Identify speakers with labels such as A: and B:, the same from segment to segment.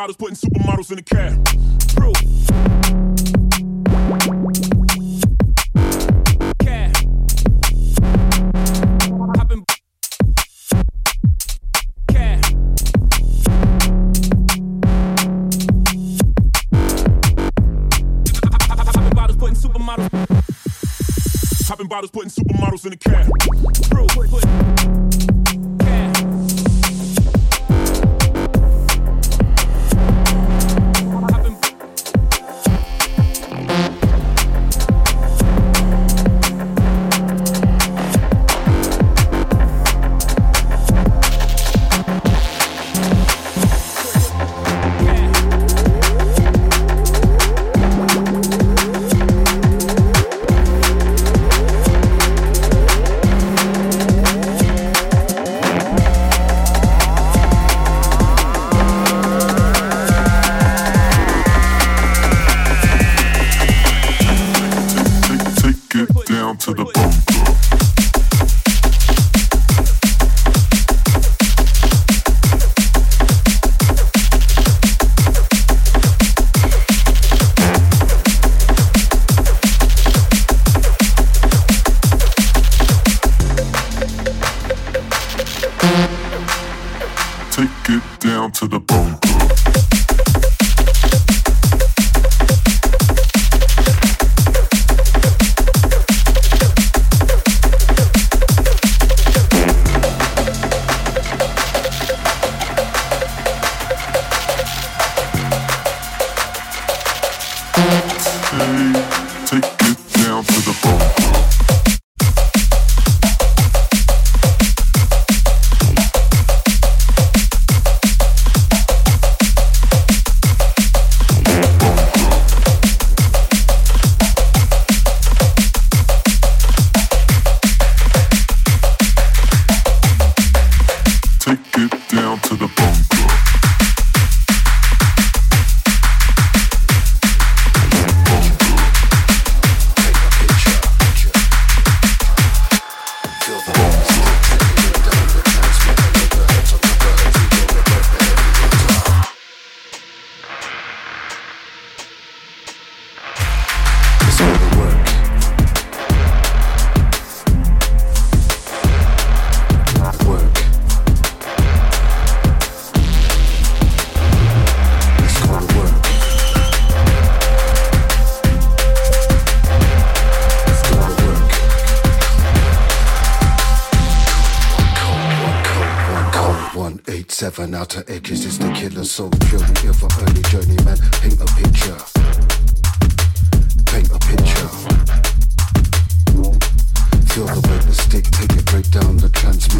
A: bottles, putting supermodels in the cab.
B: outer edges is the killer, so pure. We ever early journey, man. Paint a picture. Paint a picture. Feel the weight, the stick, take it, break down the
C: transmission.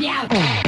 C: down.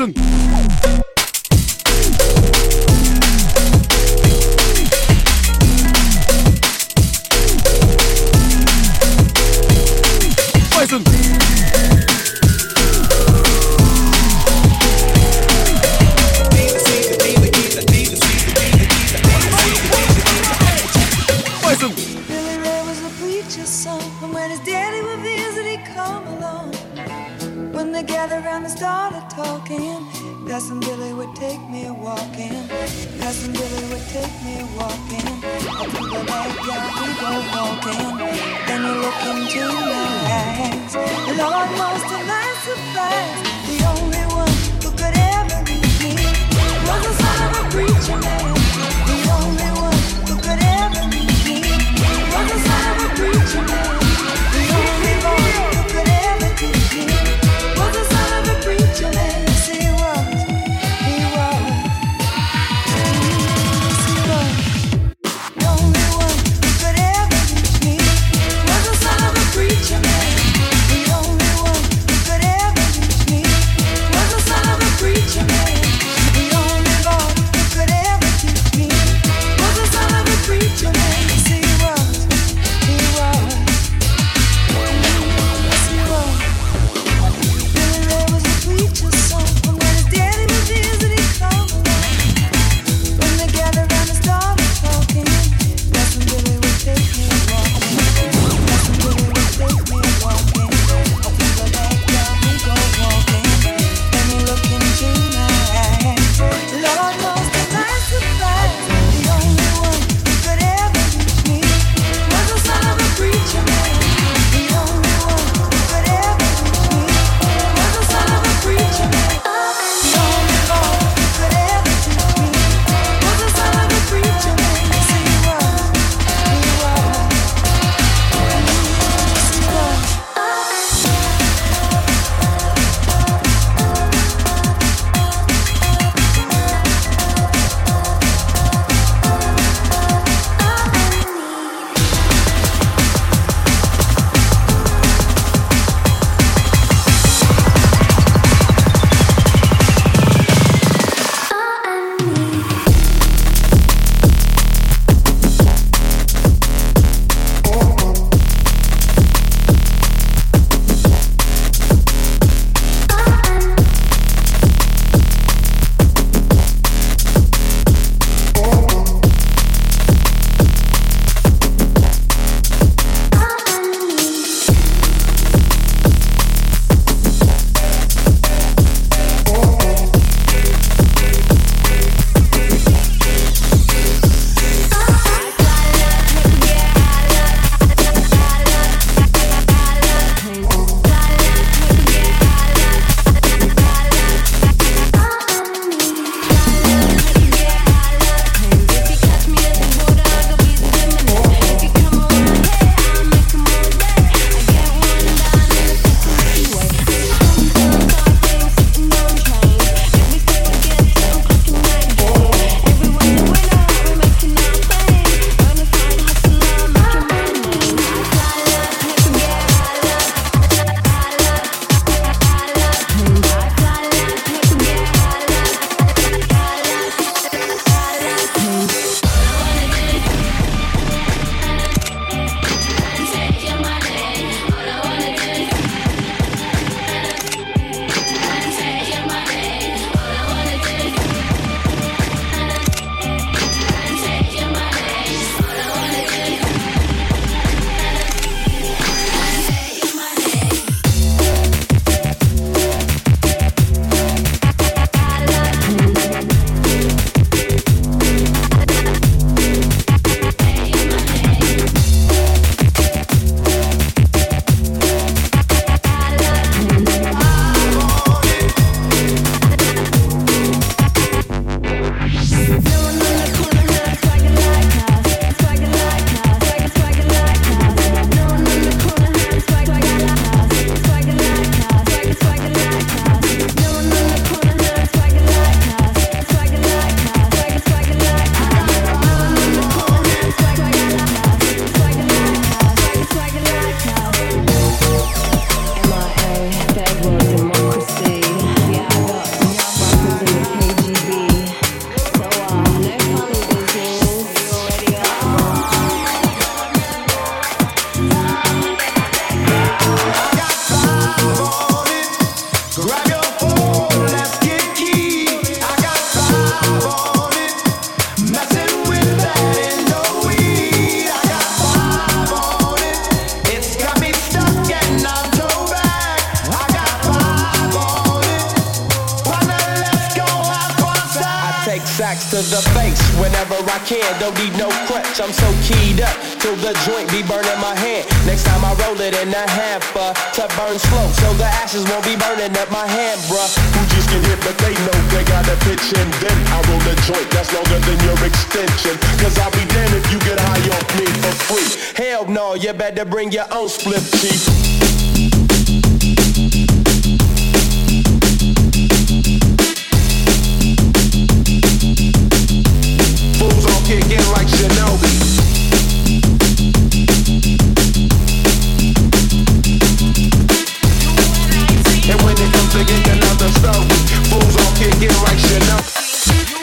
D: when who
E: just get hit but they know they got a pitch and then I roll a joint that's longer than your extension. Cause I'll be damned if you get high off me for free.
F: Hell no, you better bring your own split chief.
E: Fools all kicking like Shinobi.
G: here right,
H: you know.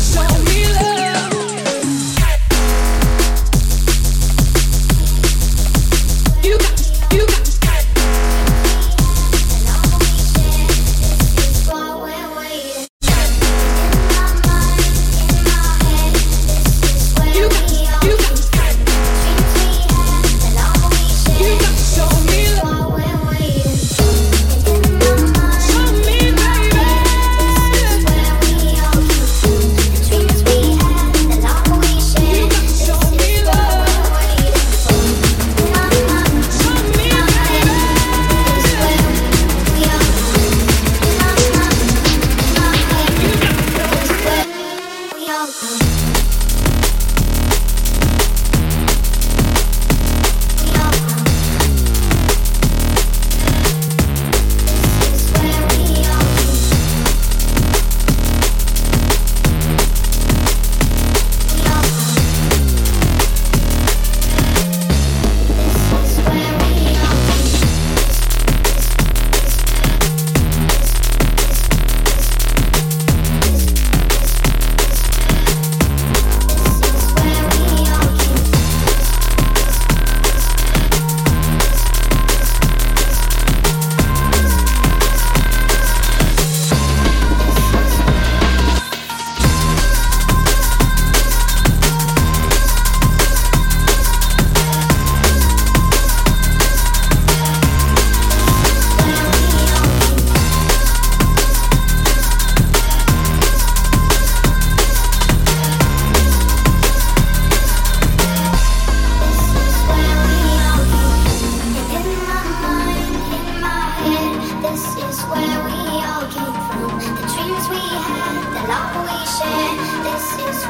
H: Show me love.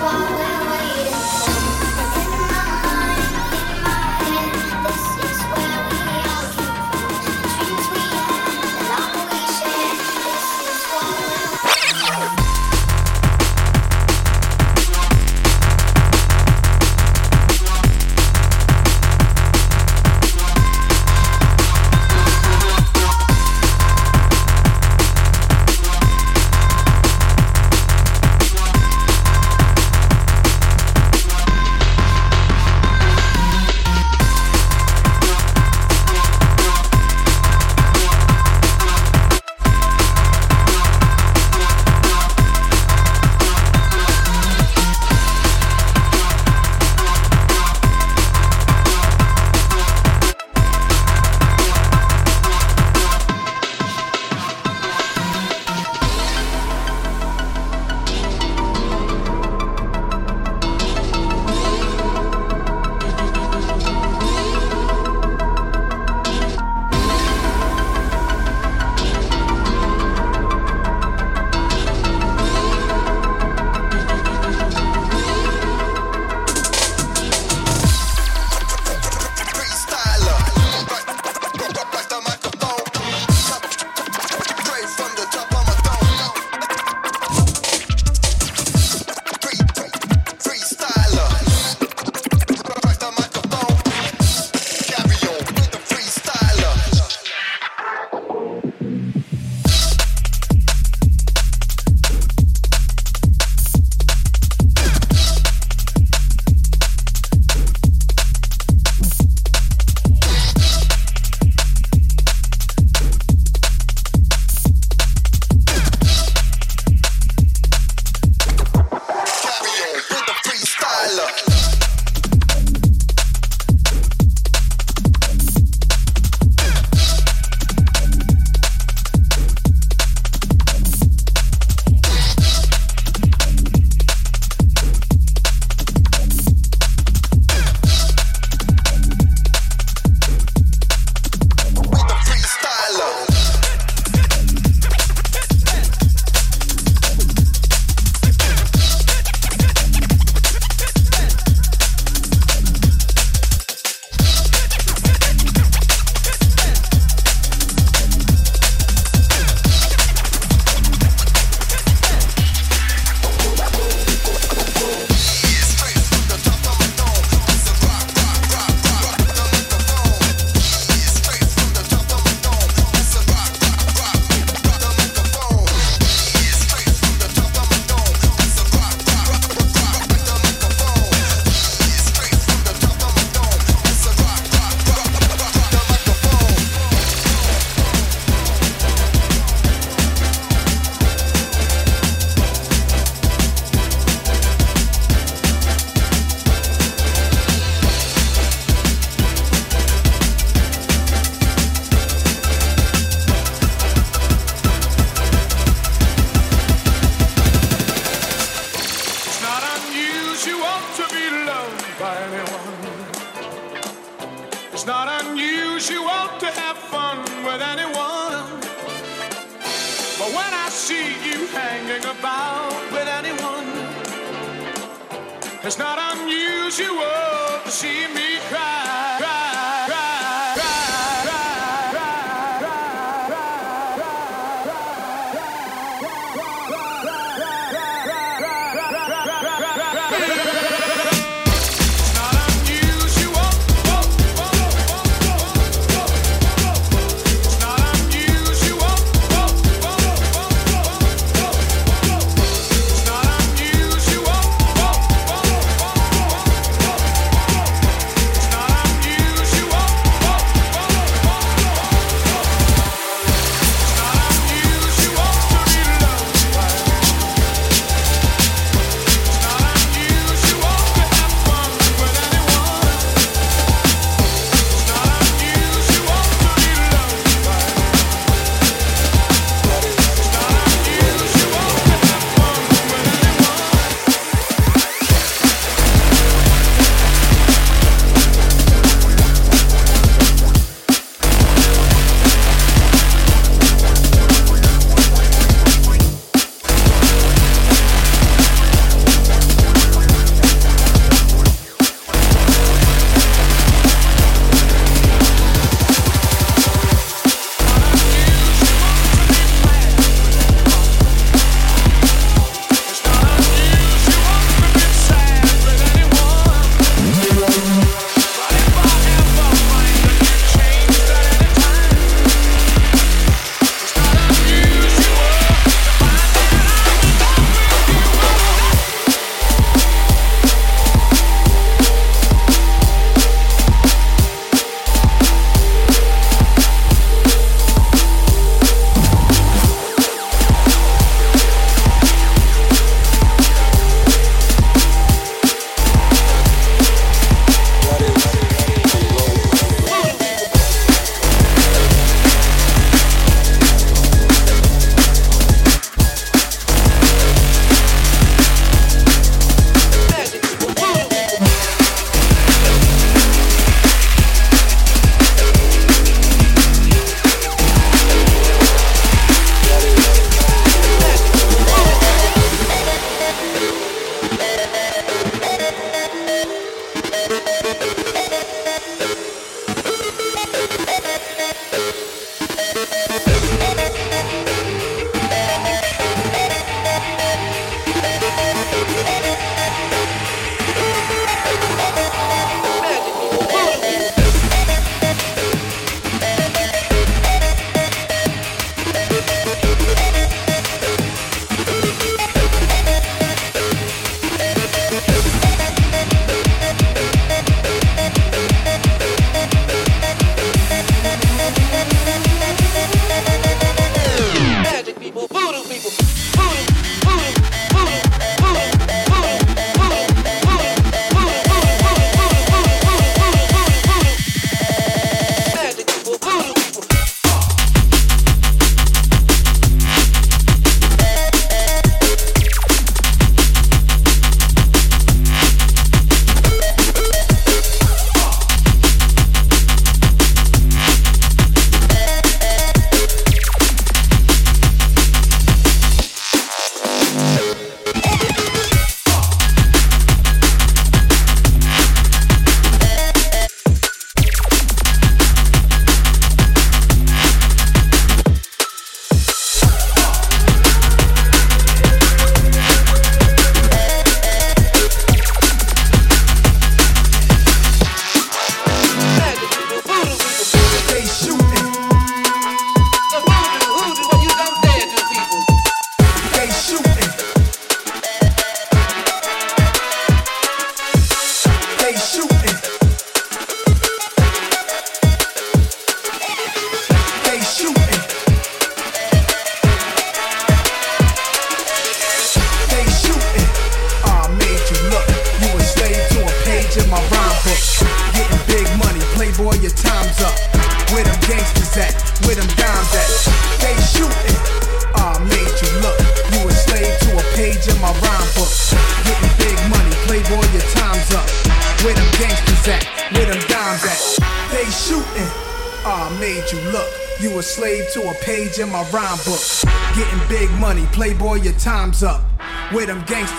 I: far. See me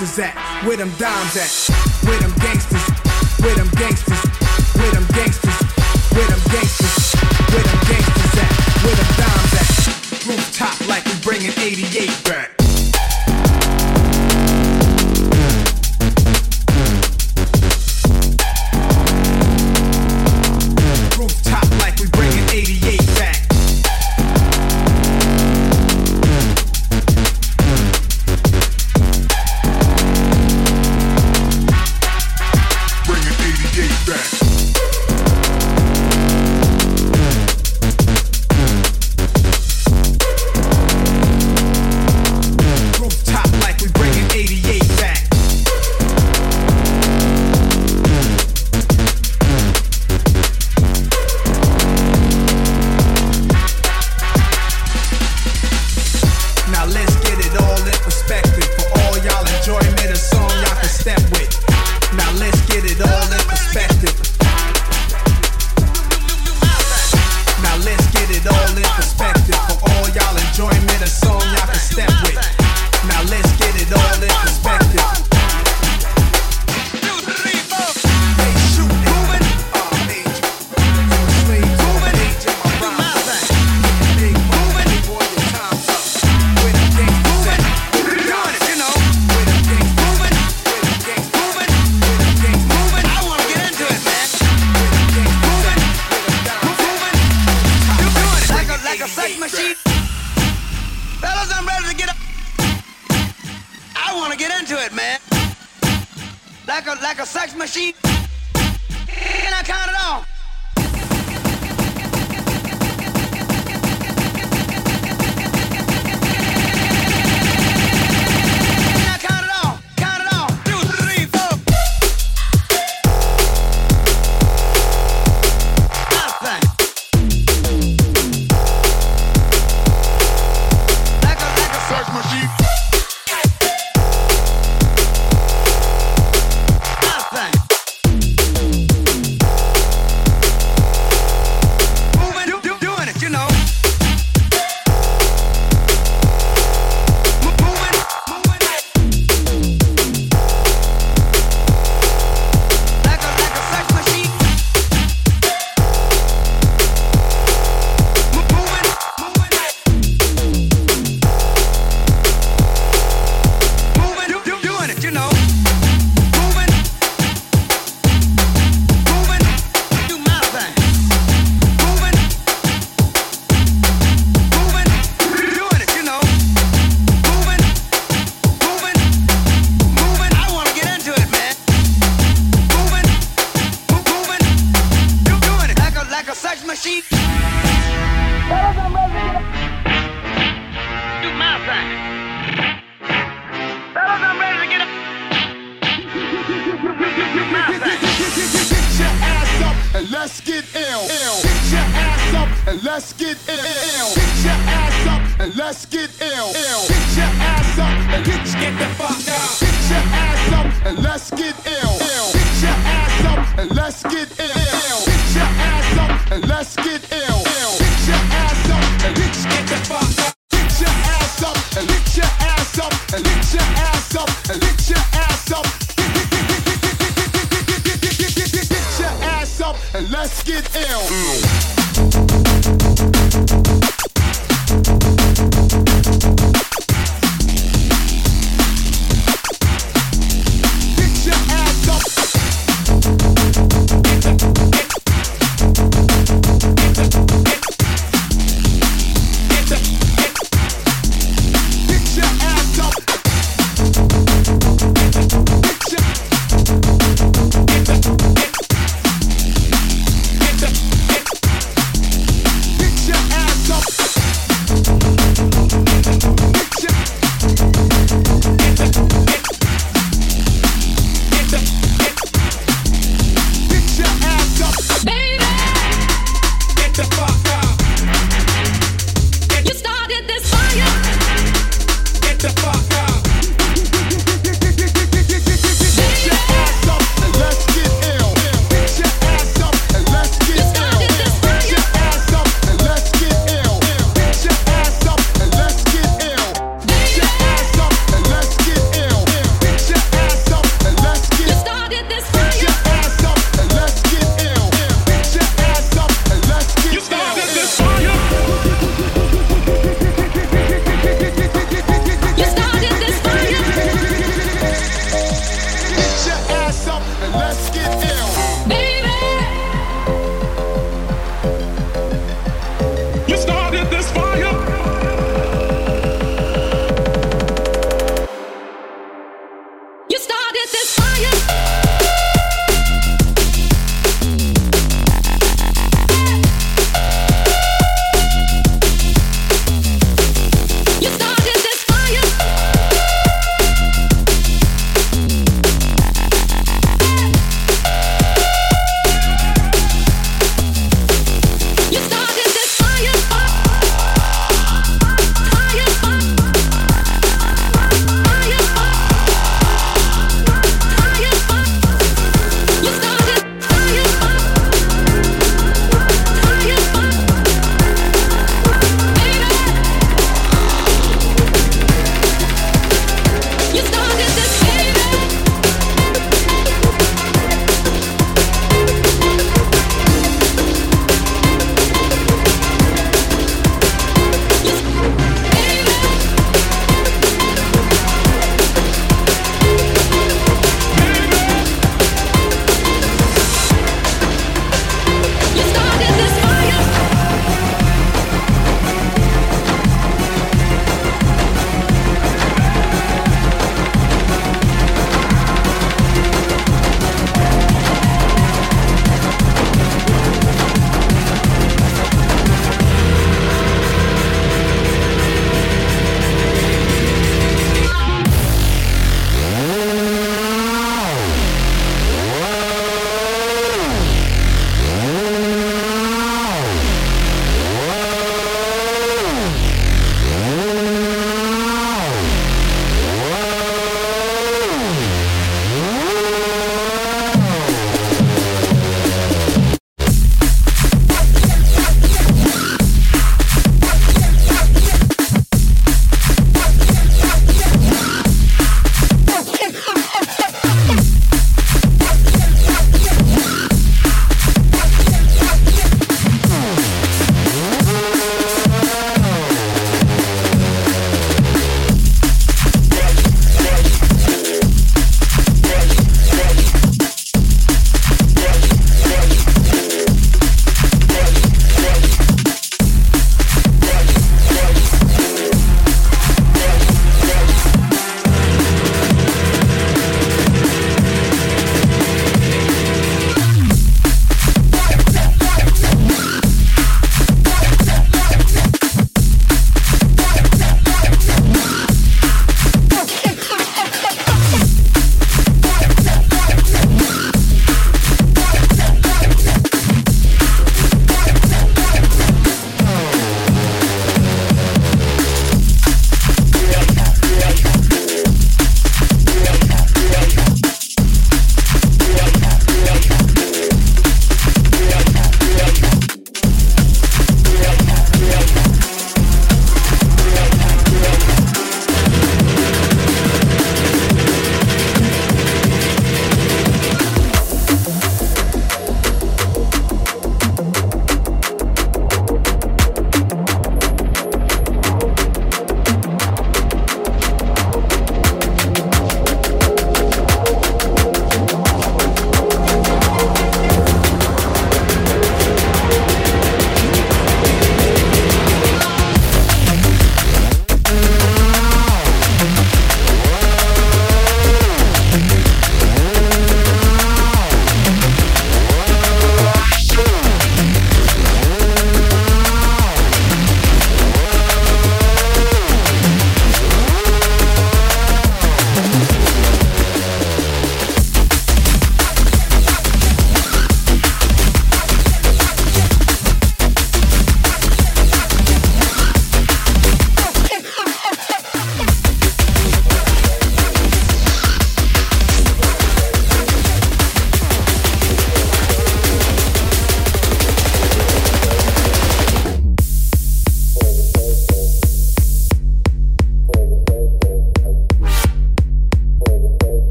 J: gangsters at?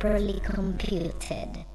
K: Properly computed.